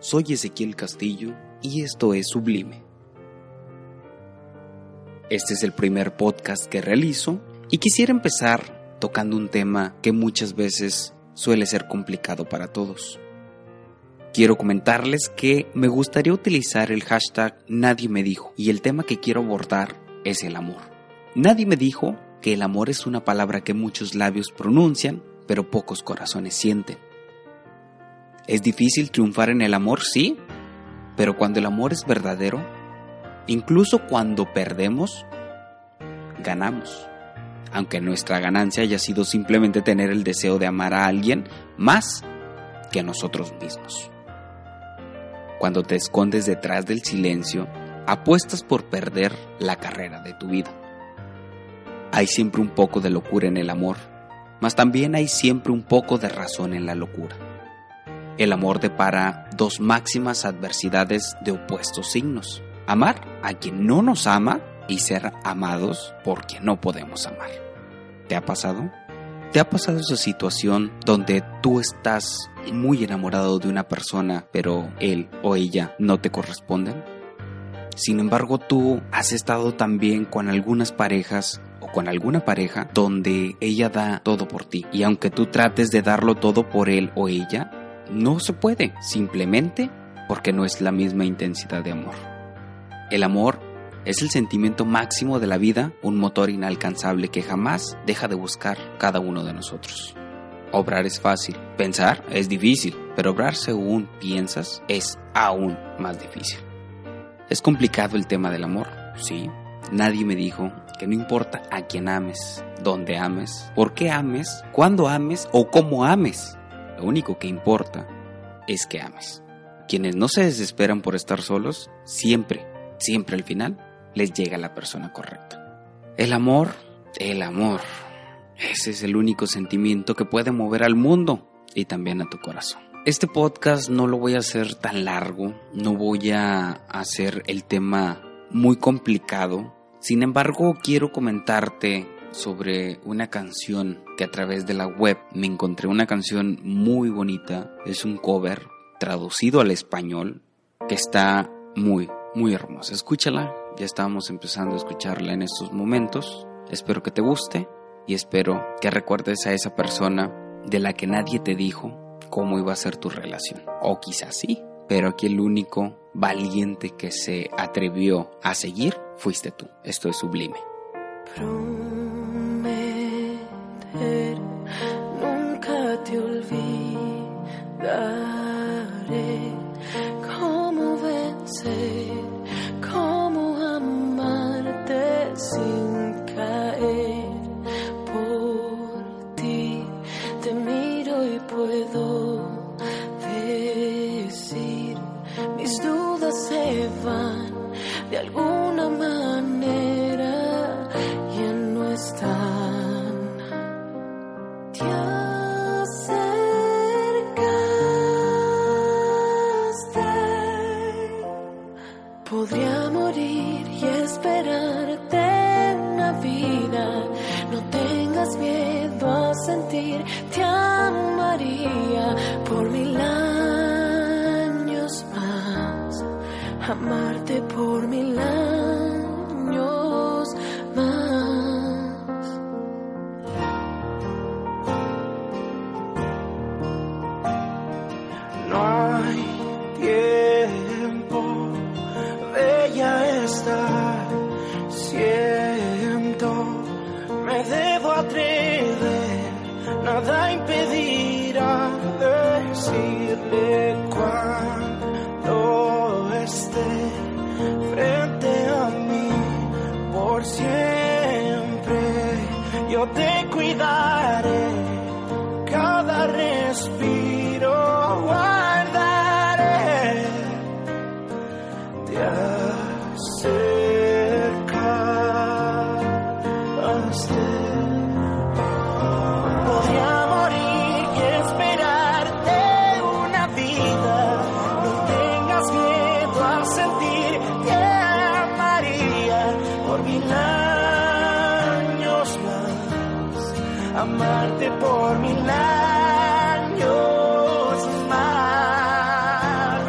soy Ezequiel Castillo y esto es Sublime. Este es el primer podcast que realizo y quisiera empezar tocando un tema que muchas veces suele ser complicado para todos. Quiero comentarles que me gustaría utilizar el hashtag Nadie me dijo y el tema que quiero abordar es el amor. Nadie me dijo que el amor es una palabra que muchos labios pronuncian, pero pocos corazones sienten. Es difícil triunfar en el amor, sí, pero cuando el amor es verdadero, incluso cuando perdemos, ganamos. Aunque nuestra ganancia haya sido simplemente tener el deseo de amar a alguien más que a nosotros mismos. Cuando te escondes detrás del silencio, apuestas por perder la carrera de tu vida. Hay siempre un poco de locura en el amor, mas también hay siempre un poco de razón en la locura. El amor depara dos máximas adversidades de opuestos signos. Amar a quien no nos ama y ser amados por quien no podemos amar. ¿Te ha pasado? ¿Te ha pasado esa situación donde tú estás muy enamorado de una persona, pero él o ella no te corresponden? Sin embargo, tú has estado también con algunas parejas con alguna pareja donde ella da todo por ti y aunque tú trates de darlo todo por él o ella, no se puede, simplemente porque no es la misma intensidad de amor. El amor es el sentimiento máximo de la vida, un motor inalcanzable que jamás deja de buscar cada uno de nosotros. Obrar es fácil, pensar es difícil, pero obrar según piensas es aún más difícil. Es complicado el tema del amor, sí. Nadie me dijo que no importa a quién ames, dónde ames, por qué ames, cuándo ames o cómo ames. Lo único que importa es que ames. Quienes no se desesperan por estar solos, siempre, siempre al final, les llega la persona correcta. El amor, el amor. Ese es el único sentimiento que puede mover al mundo y también a tu corazón. Este podcast no lo voy a hacer tan largo, no voy a hacer el tema muy complicado, sin embargo, quiero comentarte sobre una canción que a través de la web me encontré una canción muy bonita. Es un cover traducido al español que está muy, muy hermosa. Escúchala, ya estábamos empezando a escucharla en estos momentos. Espero que te guste y espero que recuerdes a esa persona de la que nadie te dijo cómo iba a ser tu relación. O quizás sí, pero aquí el único valiente que se atrevió a seguir fuiste tú. Esto es sublime. Nunca te olvidaré Podría morir y esperarte una vida. No tengas miedo a sentir, te amaría por mi lado amarte por mil nada impedirá decirle cuando frente a mí por siempre. Yo te cuidaré cada respiro amarte por mil años más.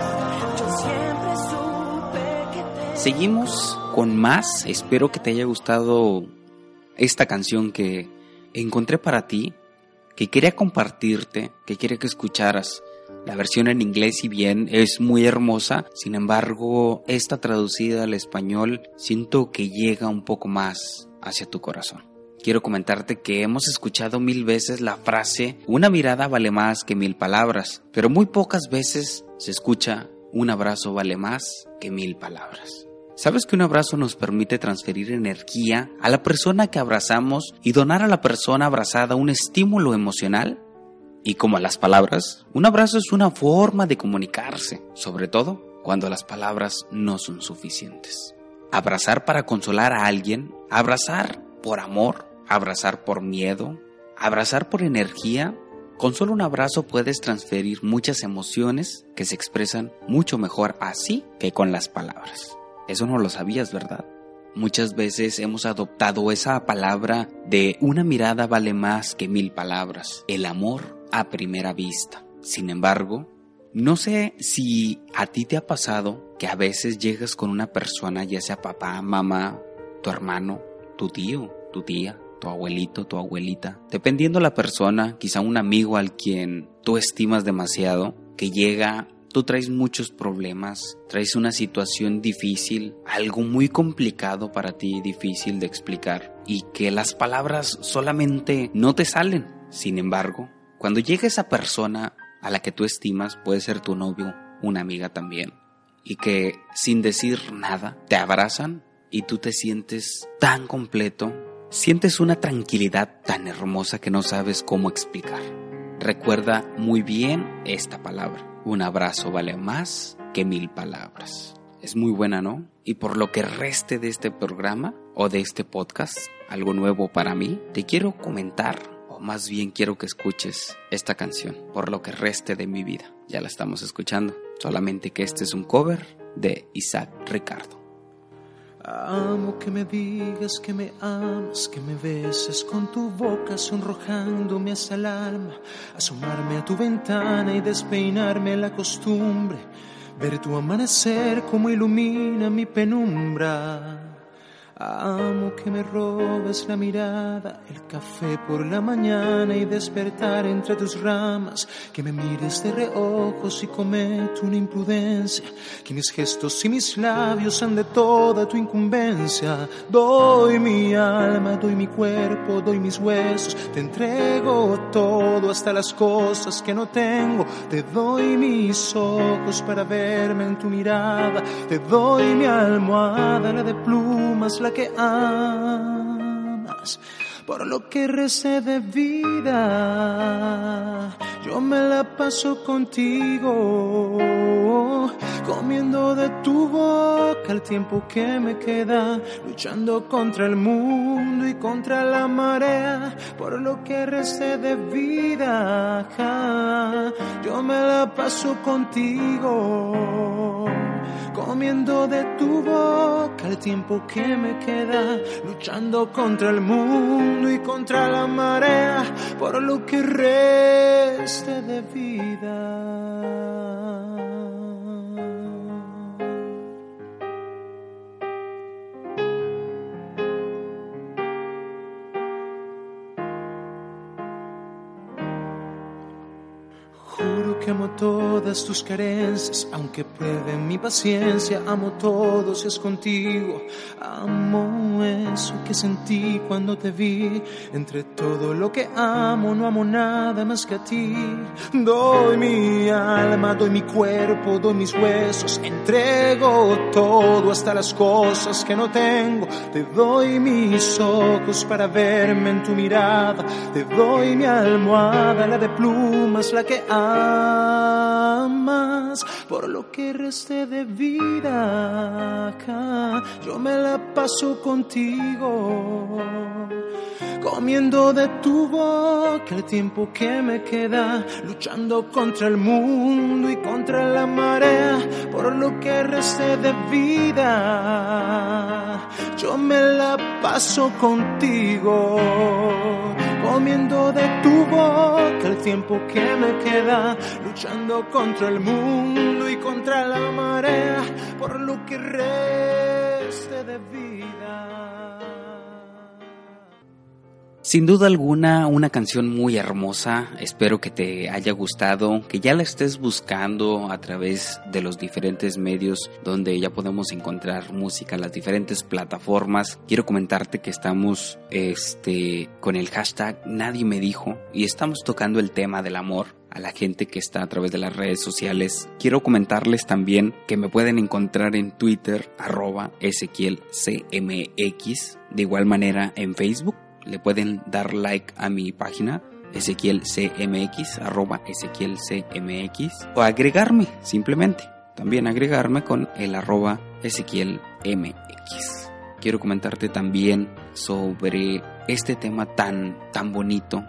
Seguimos con más. Espero que te haya gustado esta canción que encontré para ti, que quería compartirte, que quería que escucharas. La versión en inglés, si bien es muy hermosa, sin embargo, esta traducida al español siento que llega un poco más hacia tu corazón. Quiero comentarte que hemos escuchado mil veces la frase una mirada vale más que mil palabras, pero muy pocas veces se escucha un abrazo vale más que mil palabras. ¿Sabes que un abrazo nos permite transferir energía a la persona que abrazamos y donar a la persona abrazada un estímulo emocional? Y como las palabras, un abrazo es una forma de comunicarse, sobre todo cuando las palabras no son suficientes. Abrazar para consolar a alguien, abrazar por amor, abrazar por miedo, abrazar por energía. Con solo un abrazo puedes transferir muchas emociones que se expresan mucho mejor así que con las palabras. Eso no lo sabías, ¿verdad? Muchas veces hemos adoptado esa palabra de una mirada vale más que mil palabras, el amor a primera vista. Sin embargo, no sé si a ti te ha pasado que a veces llegas con una persona, ya sea papá, mamá, tu hermano, tu tío, tu tía, tu abuelito, tu abuelita, dependiendo la persona, quizá un amigo al quien tú estimas demasiado, que llega, tú traes muchos problemas, traes una situación difícil, algo muy complicado para ti, difícil de explicar, y que las palabras solamente no te salen. Sin embargo, cuando llega esa persona a la que tú estimas, puede ser tu novio, una amiga también, y que sin decir nada te abrazan y tú te sientes tan completo, sientes una tranquilidad tan hermosa que no sabes cómo explicar. Recuerda muy bien esta palabra. Un abrazo vale más que mil palabras. Es muy buena, ¿no? Y por lo que reste de este programa o de este podcast, algo nuevo para mí, te quiero comentar más bien quiero que escuches esta canción por lo que reste de mi vida. Ya la estamos escuchando, solamente que este es un cover de Isaac Ricardo. Amo que me digas que me amas, que me beses con tu boca sonrojándome hasta el alma, asomarme a tu ventana y despeinarme la costumbre, ver tu amanecer como ilumina mi penumbra. Amo que me robes la mirada, el café por la mañana y despertar entre tus ramas, que me mires de reojo si cometo una imprudencia, que mis gestos y mis labios sean de toda tu incumbencia. Doy mi alma, doy mi cuerpo, doy mis huesos, te entrego todo hasta las cosas que no tengo, te doy mis ojos para verme en tu mirada, te doy mi almohada, la de plumas, que amas, por lo que recé de vida. Yo me la paso contigo, comiendo de tu boca el tiempo que me queda, luchando contra el mundo y contra la marea, por lo que recé de vida. Yo me la paso contigo comiendo de tu boca el tiempo que me queda, luchando contra el mundo y contra la marea, por lo que reste de vida. Amo todas tus carencias, aunque prueben mi paciencia, amo todo si es contigo, amo eso que sentí cuando te vi, entre todo lo que amo, no amo nada más que a ti, doy mi alma, doy mi cuerpo, doy mis huesos, entrego todo hasta las cosas que no tengo, te doy mis ojos para verme en tu mirada, te doy mi almohada, la de plumas, la que amo por lo que reste de vida. Yo me la paso contigo, comiendo de tu boca el tiempo que me queda, luchando contra el mundo y contra la marea, por lo que reste de vida. Yo me la paso contigo comiendo de tu boca el tiempo que me queda, luchando contra el mundo y contra la marea, por lo que reste de vida. Sin duda alguna, una canción muy hermosa. Espero que te haya gustado, que ya la estés buscando a través de los diferentes medios donde ya podemos encontrar música, las diferentes plataformas. Quiero comentarte que estamos este, con el hashtag Nadie me dijo y estamos tocando el tema del amor a la gente que está a través de las redes sociales. Quiero comentarles también que me pueden encontrar en Twitter, arroba Ezequiel CMX, de igual manera en Facebook le pueden dar like a mi página Ezequiel CMX, arroba Ezequiel CMX, o agregarme simplemente, también agregarme con el arroba Ezequiel MX. Quiero comentarte también sobre este tema tan, tan bonito.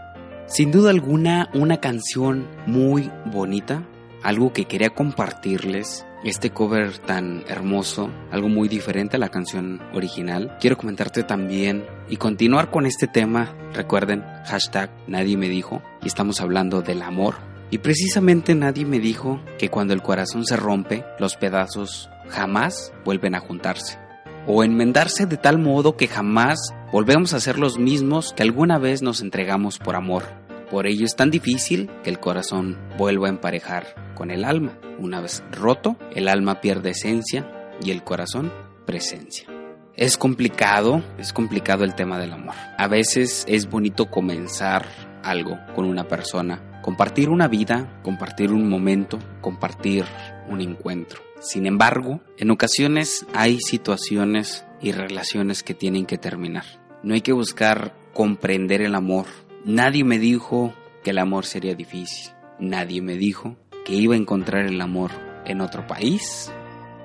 Sin duda alguna, una canción muy bonita, algo que quería compartirles este cover tan hermoso, algo muy diferente a la canción original. Quiero comentarte también y continuar con este tema. Recuerden, hashtag nadie me dijo, y estamos hablando del amor. Y precisamente nadie me dijo que cuando el corazón se rompe, los pedazos jamás vuelven a juntarse. O enmendarse de tal modo que jamás volvemos a ser los mismos que alguna vez nos entregamos por amor. Por ello es tan difícil que el corazón vuelva a emparejar con el alma. Una vez roto, el alma pierde esencia y el corazón presencia. Es complicado, es complicado el tema del amor. A veces es bonito comenzar algo con una persona, compartir una vida, compartir un momento, compartir un encuentro. Sin embargo, en ocasiones hay situaciones y relaciones que tienen que terminar. No hay que buscar comprender el amor Nadie me dijo que el amor sería difícil. Nadie me dijo que iba a encontrar el amor en otro país.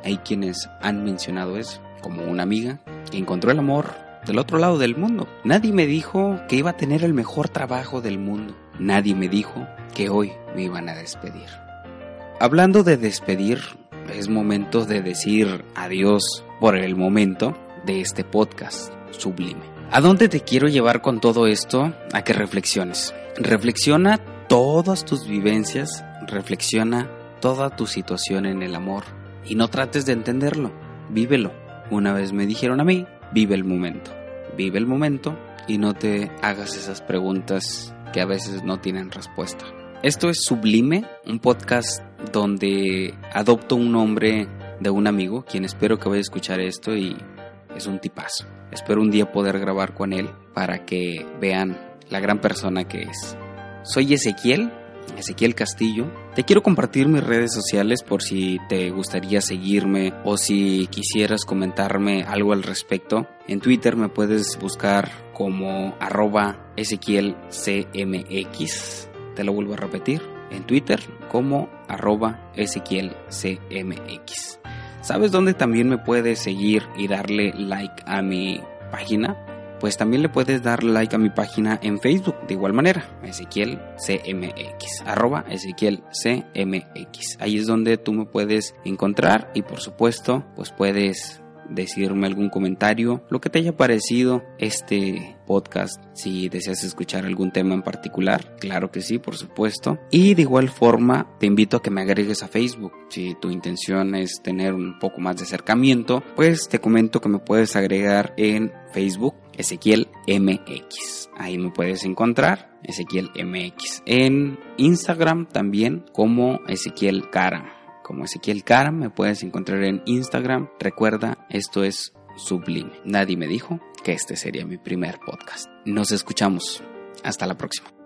Hay quienes han mencionado eso, como una amiga que encontró el amor del otro lado del mundo. Nadie me dijo que iba a tener el mejor trabajo del mundo. Nadie me dijo que hoy me iban a despedir. Hablando de despedir, es momento de decir adiós por el momento de este podcast sublime. ¿A dónde te quiero llevar con todo esto? A que reflexiones. Reflexiona todas tus vivencias, reflexiona toda tu situación en el amor y no trates de entenderlo, vívelo. Una vez me dijeron a mí, vive el momento, vive el momento y no te hagas esas preguntas que a veces no tienen respuesta. Esto es Sublime, un podcast donde adopto un nombre de un amigo, quien espero que vaya a escuchar esto y es un tipazo. Espero un día poder grabar con él para que vean la gran persona que es. Soy Ezequiel, Ezequiel Castillo. Te quiero compartir mis redes sociales por si te gustaría seguirme o si quisieras comentarme algo al respecto. En Twitter me puedes buscar como arroba Ezequiel CMX. Te lo vuelvo a repetir. En Twitter como arroba Ezequiel CMX. ¿Sabes dónde también me puedes seguir y darle like a mi página? Pues también le puedes dar like a mi página en Facebook de igual manera, Ezequiel CMX, arroba Ezequiel CMX. Ahí es donde tú me puedes encontrar y por supuesto pues puedes decirme algún comentario, lo que te haya parecido este podcast, si deseas escuchar algún tema en particular, claro que sí, por supuesto. Y de igual forma, te invito a que me agregues a Facebook. Si tu intención es tener un poco más de acercamiento, pues te comento que me puedes agregar en Facebook Ezequiel MX. Ahí me puedes encontrar, Ezequiel MX. En Instagram también como Ezequiel Cara como Ezequiel Cara, me puedes encontrar en Instagram. Recuerda, esto es sublime. Nadie me dijo que este sería mi primer podcast. Nos escuchamos. Hasta la próxima.